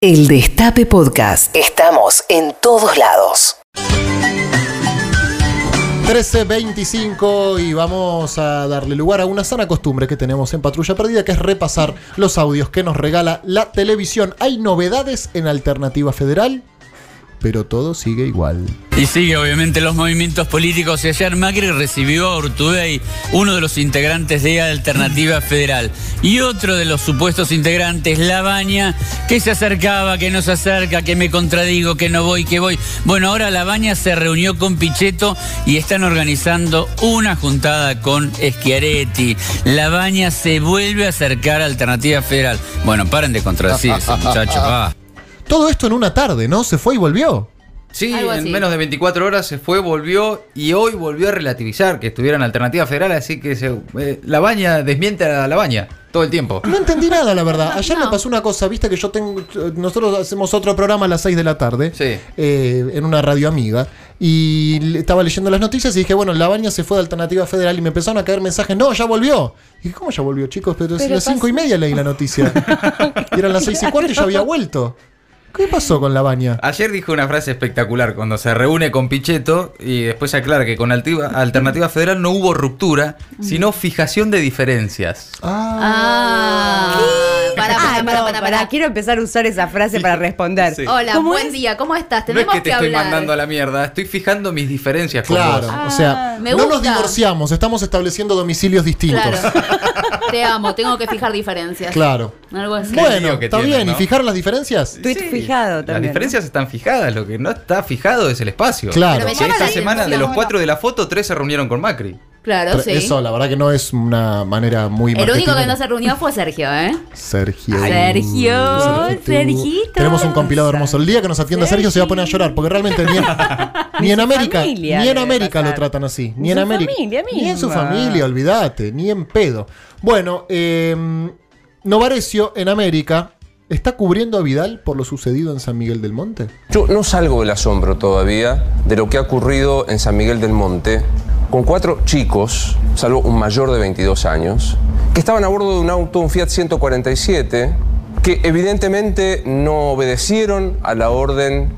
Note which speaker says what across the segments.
Speaker 1: El Destape Podcast. Estamos en todos lados.
Speaker 2: 13.25 y vamos a darle lugar a una sana costumbre que tenemos en Patrulla Perdida, que es repasar los audios que nos regala la televisión. ¿Hay novedades en Alternativa Federal? Pero todo sigue igual.
Speaker 3: Y sigue obviamente los movimientos políticos y ayer Macri recibió a Urtubey, uno de los integrantes de Alternativa Federal. Y otro de los supuestos integrantes, Labaña, que se acercaba, que no se acerca, que me contradigo, que no voy, que voy. Bueno, ahora Labaña se reunió con Pichetto y están organizando una juntada con Schiaretti. Labaña se vuelve a acercar a Alternativa Federal. Bueno, paren de contradecirse, muchachos. Ah.
Speaker 2: Todo esto en una tarde, ¿no? Se fue y volvió.
Speaker 4: Sí, en menos de 24 horas se fue, volvió y hoy volvió a relativizar que estuviera en Alternativa Federal, así que se, eh, la baña desmiente a la baña todo el tiempo.
Speaker 2: No entendí nada, la verdad. Ayer
Speaker 5: No.
Speaker 2: me pasó una cosa, viste que yo tengo. Nosotros hacemos otro programa a las 6 de la tarde.
Speaker 4: Sí.
Speaker 2: eh, en una radio amiga. Y estaba leyendo las noticias y dije, bueno, la baña se fue de Alternativa Federal y me empezaron a caer mensajes. No, ya volvió. Y dije, ¿cómo ya volvió, chicos? Pero, si
Speaker 5: Pero
Speaker 2: las 5 y media leí la noticia. y eran las 6 y cuarto y ya había vuelto. ¿Qué pasó con la baña?
Speaker 4: Ayer dijo una frase espectacular cuando se reúne con Pichetto y después aclara que con Altiva- Alternativa Federal no hubo ruptura, sino fijación de diferencias.
Speaker 2: Ah.
Speaker 5: Ah, para, para,
Speaker 6: no,
Speaker 5: para,
Speaker 6: pará, quiero empezar a usar esa frase para responder.
Speaker 4: Sí.
Speaker 5: Hola,
Speaker 6: ¿Cómo
Speaker 5: buen
Speaker 6: es?
Speaker 5: día, ¿cómo estás?
Speaker 4: No es
Speaker 5: Tenemos
Speaker 4: que te estoy
Speaker 5: hablar.
Speaker 4: mandando a la mierda, estoy fijando mis diferencias con
Speaker 2: Claro,
Speaker 4: vos.
Speaker 2: o sea,
Speaker 5: Ah, me
Speaker 2: no nos divorciamos, estamos estableciendo domicilios distintos.
Speaker 5: Claro. Te amo, tengo que fijar diferencias.
Speaker 2: Claro.
Speaker 5: Algo así.
Speaker 2: Bueno,
Speaker 4: que
Speaker 2: está
Speaker 4: tienen,
Speaker 2: bien. ¿Y
Speaker 4: ¿no?
Speaker 2: fijaron las diferencias?
Speaker 6: Tweet fijado
Speaker 4: Las
Speaker 6: también.
Speaker 4: diferencias están fijadas, lo que no está fijado es el espacio.
Speaker 2: Claro.
Speaker 5: Pero me llama
Speaker 4: esta
Speaker 5: la
Speaker 4: semana de los cuatro de la foto, tres se reunieron con Macri.
Speaker 5: Claro,
Speaker 2: Pero
Speaker 5: sí.
Speaker 2: Eso, la verdad que no es una manera muy
Speaker 5: El único que no se reunió fue Sergio, ¿eh?
Speaker 2: Sergio.
Speaker 5: Sergio,
Speaker 6: Sergito.
Speaker 2: Tenemos un compilado hermoso. El día que nos atienda Sergio se va a poner a llorar, porque realmente ni en, ni en América, ni en América lo tratan así. Ni en
Speaker 6: su
Speaker 2: América.
Speaker 6: familia
Speaker 2: Ni en su familia, olvídate, ni en pedo. Bueno, eh, Novarecio en América está cubriendo a Vidal por lo sucedido en San Miguel del Monte.
Speaker 7: Yo no salgo del asombro todavía de lo que ha ocurrido en San Miguel del Monte con cuatro chicos, salvo un mayor de 22 años, que estaban a bordo de un auto, un Fiat 147, que evidentemente no obedecieron a la orden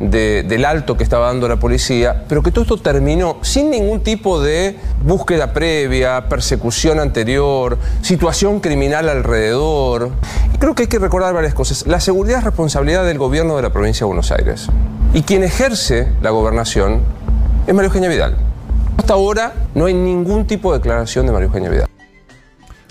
Speaker 7: de- del alto que estaba dando la policía, pero que todo esto terminó sin ningún tipo de búsqueda previa, persecución anterior, situación criminal alrededor. Creo que hay que recordar varias cosas. La seguridad es responsabilidad del gobierno de la provincia de Buenos Aires. Y quien ejerce la gobernación es María Eugenia Vidal. Hasta ahora no hay ningún tipo de declaración de María Eugenia Vidal.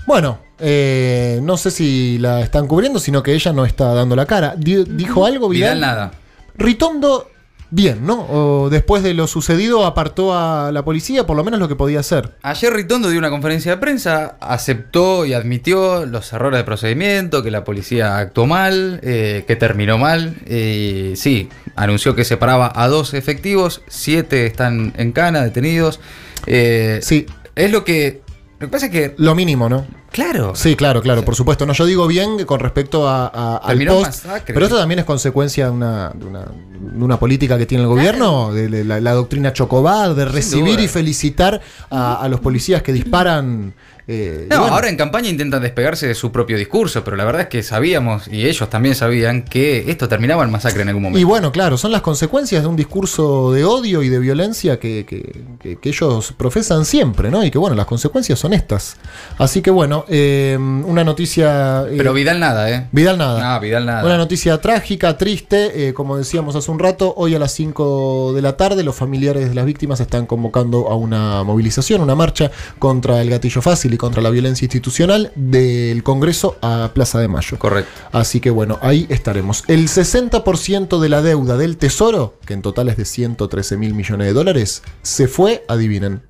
Speaker 2: Bueno, eh, no sé si la están cubriendo, sino que ella no está dando la cara. Di- ¿Dijo algo Vidal?
Speaker 4: Vidal nada.
Speaker 2: Ritondo, bien, ¿no? O después de lo sucedido apartó a la policía, por lo menos lo que podía hacer.
Speaker 4: Ayer Ritondo dio una conferencia de prensa, aceptó y admitió los errores de procedimiento, que la policía actuó mal, eh, que terminó mal. Y sí, anunció que separaba a dos efectivos, siete están en cana, detenidos. Eh,
Speaker 2: Sí.
Speaker 4: Es lo que... Lo que pasa es que...
Speaker 2: Lo mínimo, ¿no?
Speaker 4: Claro.
Speaker 2: Sí, claro, claro, por supuesto. No, yo digo bien con respecto a, a- al post,
Speaker 4: masacre.
Speaker 2: pero esto también es consecuencia de una, de una, de una política que tiene el gobierno, de, de la, la doctrina Chocobar, de recibir y felicitar a, a los policías que disparan. Eh,
Speaker 4: No,
Speaker 2: bueno,
Speaker 4: ahora en campaña intentan despegarse de su propio discurso, pero la verdad es que sabíamos, y ellos también sabían, que esto terminaba en masacre en algún momento.
Speaker 2: Y bueno, claro, son las consecuencias de un discurso de odio y de violencia que, que- que- que ellos profesan siempre, ¿no? Y que bueno, las consecuencias son estas. Así que bueno, eh, una noticia... eh,
Speaker 4: Pero Vidal nada, ¿eh?
Speaker 2: Vidal nada.
Speaker 4: No, Vidal nada.
Speaker 2: Una noticia trágica, triste, eh, como decíamos hace un rato, hoy a las 5 de la tarde los familiares de las víctimas están convocando a una movilización, una marcha contra el gatillo fácil y contra la violencia institucional del Congreso a Plaza de Mayo.
Speaker 4: Correcto.
Speaker 2: Así que bueno, ahí estaremos. El 60% de la deuda del Tesoro, que en total es de 113 mil millones de dólares, se fue, adivinen,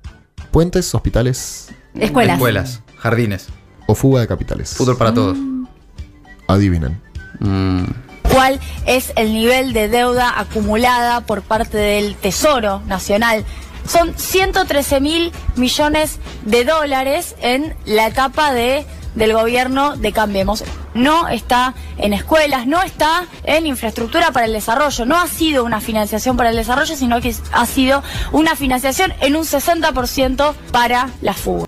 Speaker 2: puentes, hospitales
Speaker 5: Escuelas.
Speaker 4: Escuelas, jardines,
Speaker 2: o fuga de capitales.
Speaker 4: fútbol para todos.
Speaker 2: Adivinen.
Speaker 4: Mm.
Speaker 8: cuál es el nivel de deuda acumulada por parte del Tesoro Nacional. Son 113 mil millones de dólares en la etapa de, del gobierno de Cambiemos. No está en escuelas, no está en infraestructura para el desarrollo. No ha sido una financiación para el desarrollo, sino que ha sido una financiación en un 60% para la fuga.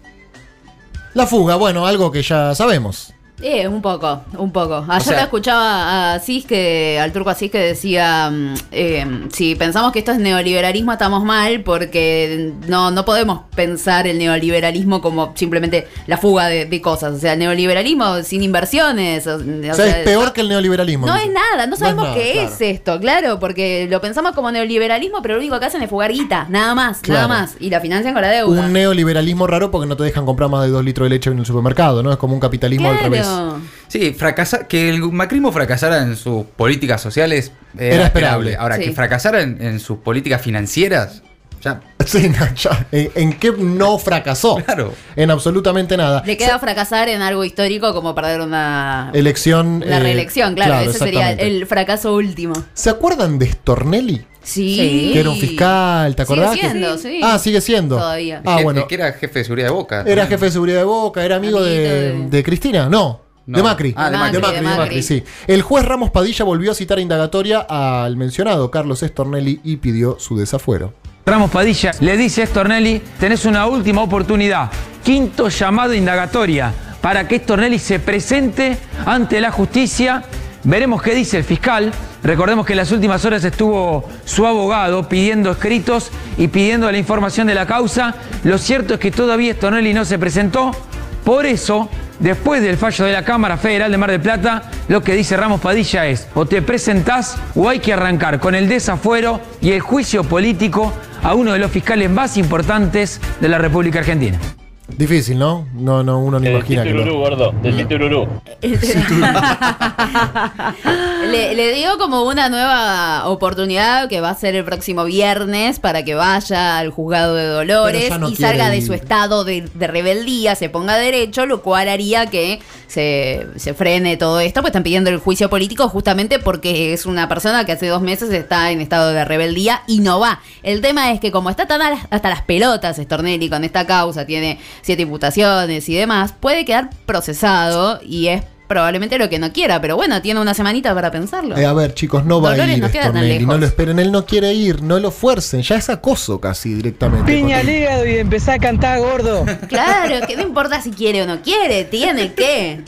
Speaker 2: La fuga, bueno, algo que ya sabemos.
Speaker 5: Eh, un poco, un poco. Ayer
Speaker 4: sea-
Speaker 5: la escuchaba a Cisque, al turco Asís que decía, eh, si pensamos que esto es neoliberalismo estamos mal porque no, no podemos pensar el neoliberalismo como simplemente la fuga de, de cosas. O sea, el neoliberalismo sin inversiones. O, o
Speaker 2: O sea,
Speaker 5: sea,
Speaker 2: es peor
Speaker 5: no-
Speaker 2: que el neoliberalismo.
Speaker 5: No es nada, no sabemos
Speaker 2: nada,
Speaker 5: qué
Speaker 2: claro.
Speaker 5: es esto, claro, porque lo pensamos como neoliberalismo, pero lo único que hacen es fugar guita, nada más,
Speaker 2: Claro.
Speaker 5: nada más. Y la financian con la deuda.
Speaker 2: Un neoliberalismo raro porque no te dejan comprar más de dos litros de leche en el supermercado, ¿no? Es como un capitalismo al revés.
Speaker 4: Sí, fracasa, que el macrismo fracasara en sus políticas sociales era,
Speaker 2: Era esperable.
Speaker 4: esperable. Ahora,
Speaker 5: Sí.
Speaker 4: que fracasara en, en sus políticas financieras, ya.
Speaker 2: Sí, ¿En, en qué no fracasó?
Speaker 4: Claro.
Speaker 2: En absolutamente nada.
Speaker 5: Le queda fracasar en algo histórico como perder una
Speaker 2: Elección.
Speaker 5: la
Speaker 2: eh,
Speaker 5: reelección, claro, ese sería el fracaso último.
Speaker 2: ¿Se acuerdan de Stornelli?
Speaker 5: Sí.
Speaker 2: Que era un fiscal, ¿te
Speaker 5: Sigue
Speaker 2: acordás? que-
Speaker 5: siendo, sí.
Speaker 2: Ah, sigue siendo.
Speaker 5: Todavía.
Speaker 2: Ah, bueno.
Speaker 4: que era jefe de seguridad de Boca.
Speaker 2: Era jefe de seguridad de Boca, era amigo de,
Speaker 5: Amiguito de-
Speaker 2: de Cristina. No,
Speaker 4: No.
Speaker 2: de Macri.
Speaker 4: Ah, de Macri,
Speaker 2: de Macri,
Speaker 5: de
Speaker 2: de Macri,
Speaker 5: Macri.
Speaker 2: sí. El juez Ramos Padilla volvió a citar indagatoria al mencionado Carlos Stornelli y pidió su desafuero.
Speaker 9: Ramos Padilla le dice a Stornelli, tenés una última oportunidad, quinto llamado indagatoria, para que Stornelli se presente ante la justicia. Veremos qué dice el fiscal. Recordemos que en las últimas horas estuvo su abogado pidiendo escritos y pidiendo la información de la causa. Lo cierto es que todavía Stornelli no se presentó. Por eso, después del fallo de la Cámara Federal de Mar del Plata, lo que dice Ramos Padilla es, o te presentás o hay que arrancar con el desafuero y el juicio político a uno de los fiscales más importantes de la República Argentina.
Speaker 2: Difícil, ¿no? No, no, uno no imagina que lo-
Speaker 10: gordo. Decite Ururú.
Speaker 5: le, le dio como una nueva oportunidad que va a ser el próximo viernes para que vaya al juzgado de Dolores
Speaker 2: no
Speaker 5: y salga de su estado de, de rebeldía, se ponga derecho, lo cual haría que se, se frene todo esto, pues están pidiendo el juicio político justamente porque es una persona que hace dos meses está en estado de rebeldía y no va. El tema es que como está tan a las- hasta las pelotas Stornelli con esta causa, tiene siete imputaciones y demás, puede quedar procesado y es probablemente lo que no quiera, pero bueno, tiene una semanita para pensarlo.
Speaker 2: Eh, a ver, chicos, no va a
Speaker 5: Dolores
Speaker 2: ir
Speaker 5: no queda tan
Speaker 2: Stornelli, no lo esperen, él no quiere ir, no lo fuercen, ya es acoso casi directamente.
Speaker 11: Piña al hígado y empezá a cantar gordo.
Speaker 5: Claro, que no importa si quiere o no quiere, tiene que.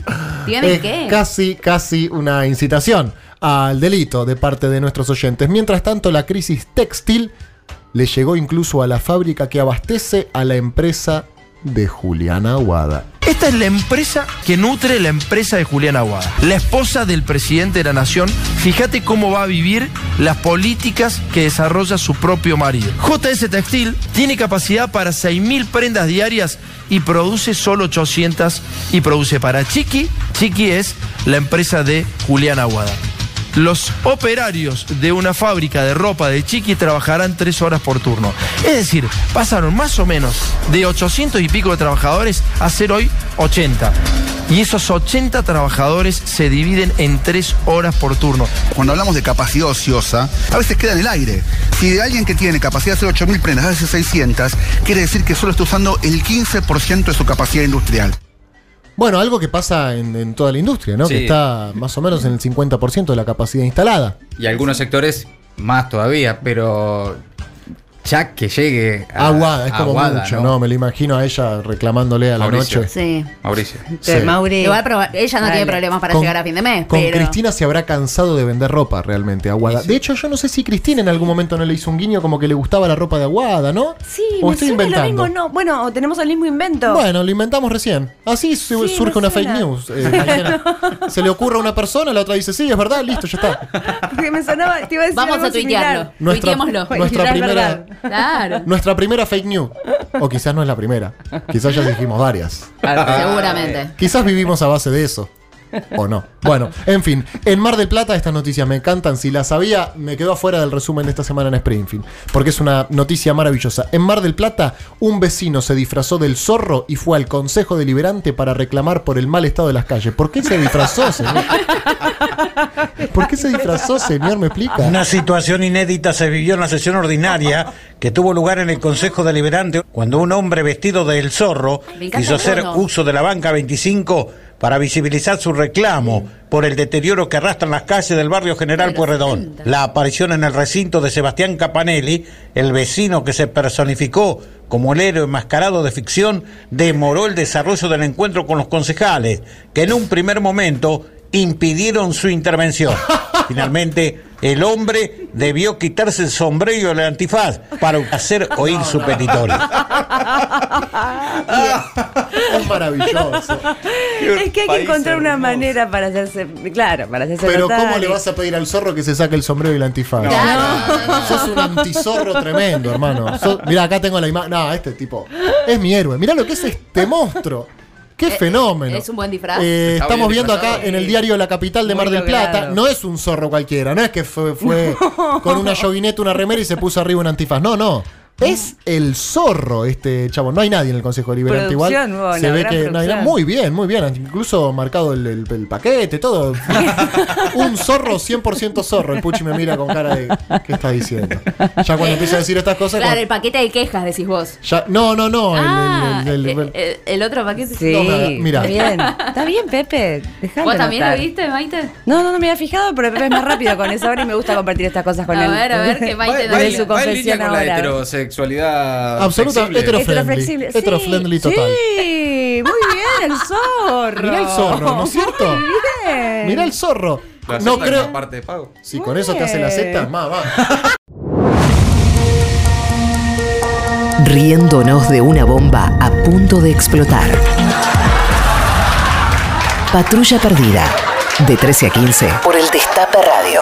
Speaker 5: Tiene
Speaker 2: es
Speaker 5: que.
Speaker 2: casi, casi una incitación al delito de parte de nuestros oyentes. Mientras tanto, la crisis textil le llegó incluso a la fábrica que abastece a la empresa de Juliana Aguada.
Speaker 12: Esta es la empresa que nutre la empresa de Julián Aguada, la esposa del presidente de la nación. Fíjate cómo va a vivir las políticas que desarrolla su propio marido. JS Textil tiene capacidad para 6.000 prendas diarias y produce solo 800 y produce para Chiqui. Chiqui es la empresa de Julián Aguada. Los operarios de una fábrica de ropa de Chiqui trabajarán tres horas por turno. Es decir, pasaron más o menos de 800 y pico de trabajadores a ser hoy 80. Y esos 80 trabajadores se dividen en tres horas por turno.
Speaker 13: Cuando hablamos de capacidad ociosa, a veces queda en el aire. Si de alguien que tiene capacidad de hacer 8.000 prendas hace 600, quiere decir que solo está usando el 15% de su capacidad industrial.
Speaker 2: Bueno, algo que pasa en, en toda la industria, ¿no?
Speaker 4: Sí.
Speaker 2: Que está más o menos en el 50% de la capacidad instalada.
Speaker 4: Y algunos sectores más todavía, pero ya que llegue a
Speaker 2: Aguada, es como
Speaker 4: Aguada,
Speaker 2: mucho, ¿no? Me lo imagino a ella reclamándole a la
Speaker 4: Mauricio.
Speaker 2: noche.
Speaker 5: Sí.
Speaker 4: Mauricio.
Speaker 2: Sí.
Speaker 6: Mauri.
Speaker 5: Igual, pero ella no
Speaker 6: Dale.
Speaker 5: tiene problemas para
Speaker 2: Con-
Speaker 5: llegar a fin de mes.
Speaker 2: Con
Speaker 5: pero...
Speaker 2: Cristina se habrá cansado de vender ropa realmente, Aguada. De hecho, yo no sé si Cristina en algún momento no le hizo un guiño como que le gustaba la ropa de Aguada, ¿no?
Speaker 6: Sí,
Speaker 2: o
Speaker 6: me
Speaker 2: estoy
Speaker 6: suena
Speaker 2: inventando.
Speaker 6: lo mismo, no. Bueno, o tenemos el mismo invento.
Speaker 2: Bueno, lo inventamos recién. Así su-
Speaker 6: Sí,
Speaker 2: surge una
Speaker 6: suena.
Speaker 2: fake news. eh. Se le ocurre a una persona, la otra dice, sí, es verdad, listo, ya está.
Speaker 6: Porque me sonaba, te iba a decir
Speaker 5: Vamos
Speaker 6: algo
Speaker 5: a tuitearlo.
Speaker 2: Nuestra- nuestra
Speaker 6: Es
Speaker 2: primera-
Speaker 6: verdad.
Speaker 5: Claro.
Speaker 2: Nuestra primera fake news. O quizás no es la primera. Quizás ya dijimos varias.
Speaker 5: Seguramente.
Speaker 2: Quizás vivimos a base de eso. O no. Bueno, en fin. En Mar del Plata estas noticias me encantan. Si las sabía, me quedó afuera del resumen de esta semana en Springfield. Porque es una noticia maravillosa. En Mar del Plata, un vecino se disfrazó del zorro y fue al Consejo Deliberante para reclamar por el mal estado de las calles. ¿Por qué se disfrazó, señor? ¿Por qué se disfrazó, señor? ¿Me explica?
Speaker 14: Una situación inédita se vivió en la sesión ordinaria que tuvo lugar en el Consejo Deliberante cuando un hombre vestido del zorro quiso hacer uso de la banca 25 para visibilizar su reclamo por el deterioro que arrastran las calles del barrio General Pueyrredón. La aparición en el recinto de Sebastián Capanelli, el vecino que se personificó como el héroe enmascarado de ficción, demoró el desarrollo del encuentro con los concejales, que en un primer momento impidieron su intervención. Finalmente, el hombre debió quitarse el sombrero y el antifaz para hacer oír su petitorio.
Speaker 2: Es maravilloso.
Speaker 6: Es que hay que encontrar una manera para hacerse. Claro, para hacerse
Speaker 2: Pero
Speaker 6: notar
Speaker 2: ¿cómo le vas a pedir al zorro que se saque el sombrero y la antifaz?
Speaker 6: Claro.
Speaker 2: Sos un antizorro tremendo, hermano. Sos- mirá, acá tengo la imagen. No, este tipo es mi héroe. Mirá lo que es este monstruo. ¡Qué
Speaker 5: Eh,
Speaker 2: fenómeno!
Speaker 5: Es un buen disfraz.
Speaker 2: Eh, estamos
Speaker 4: bien
Speaker 2: viendo acá en el diario La Capital de
Speaker 6: Muy
Speaker 2: Mar del
Speaker 6: logrado.
Speaker 2: Plata. No es un zorro cualquiera, no es que fue, fue con una yoguineta, una remera y se puso arriba un antifaz. No, no. Es el zorro este chavo. No hay nadie en el Consejo Deliberante igual. Se ve que no hay
Speaker 6: producción.
Speaker 2: muy bien, muy bien. Incluso marcado el, el- el paquete, todo. un zorro 100% zorro. El Puchi me mira con cara de ¿qué está diciendo? Ya cuando empieza a decir estas cosas.
Speaker 5: Claro,
Speaker 2: cuando-
Speaker 5: el paquete de quejas, decís vos.
Speaker 2: ya- no, no, no.
Speaker 5: Ah,
Speaker 2: el- el-
Speaker 5: el, el- el otro paquete.
Speaker 6: Sí,
Speaker 2: No, mira, mira.
Speaker 6: está bien. Está bien, Pepe. Dejalo
Speaker 5: ¿Vos también
Speaker 6: notar.
Speaker 5: lo viste, Maite?
Speaker 6: No, no, no me había fijado, pero Pepe es más rápido con eso ahora y me gusta compartir estas cosas con
Speaker 5: A
Speaker 6: él.
Speaker 5: ver, a ver, que Maite
Speaker 4: Va, va
Speaker 5: no
Speaker 4: en-
Speaker 6: su
Speaker 4: va en línea
Speaker 6: confesión ahora.
Speaker 4: Heterosexualidad.
Speaker 2: Absoluta,
Speaker 4: flexible.
Speaker 2: hetero-friendly.
Speaker 6: Heteroflexible.
Speaker 2: Heterofriendly
Speaker 6: sí,
Speaker 2: total.
Speaker 6: Sí, muy bien, el zorro.
Speaker 2: Mirá el zorro, ¿no es cierto?
Speaker 6: Muy bien.
Speaker 2: Mira el zorro.
Speaker 4: La
Speaker 2: No creo.
Speaker 4: como parte de pago.
Speaker 2: Si con eso te hace la Z, más, más.
Speaker 1: Riéndonos de una bomba a punto de explotar. Patrulla perdida. De 13 a 15 por el Destape Radio.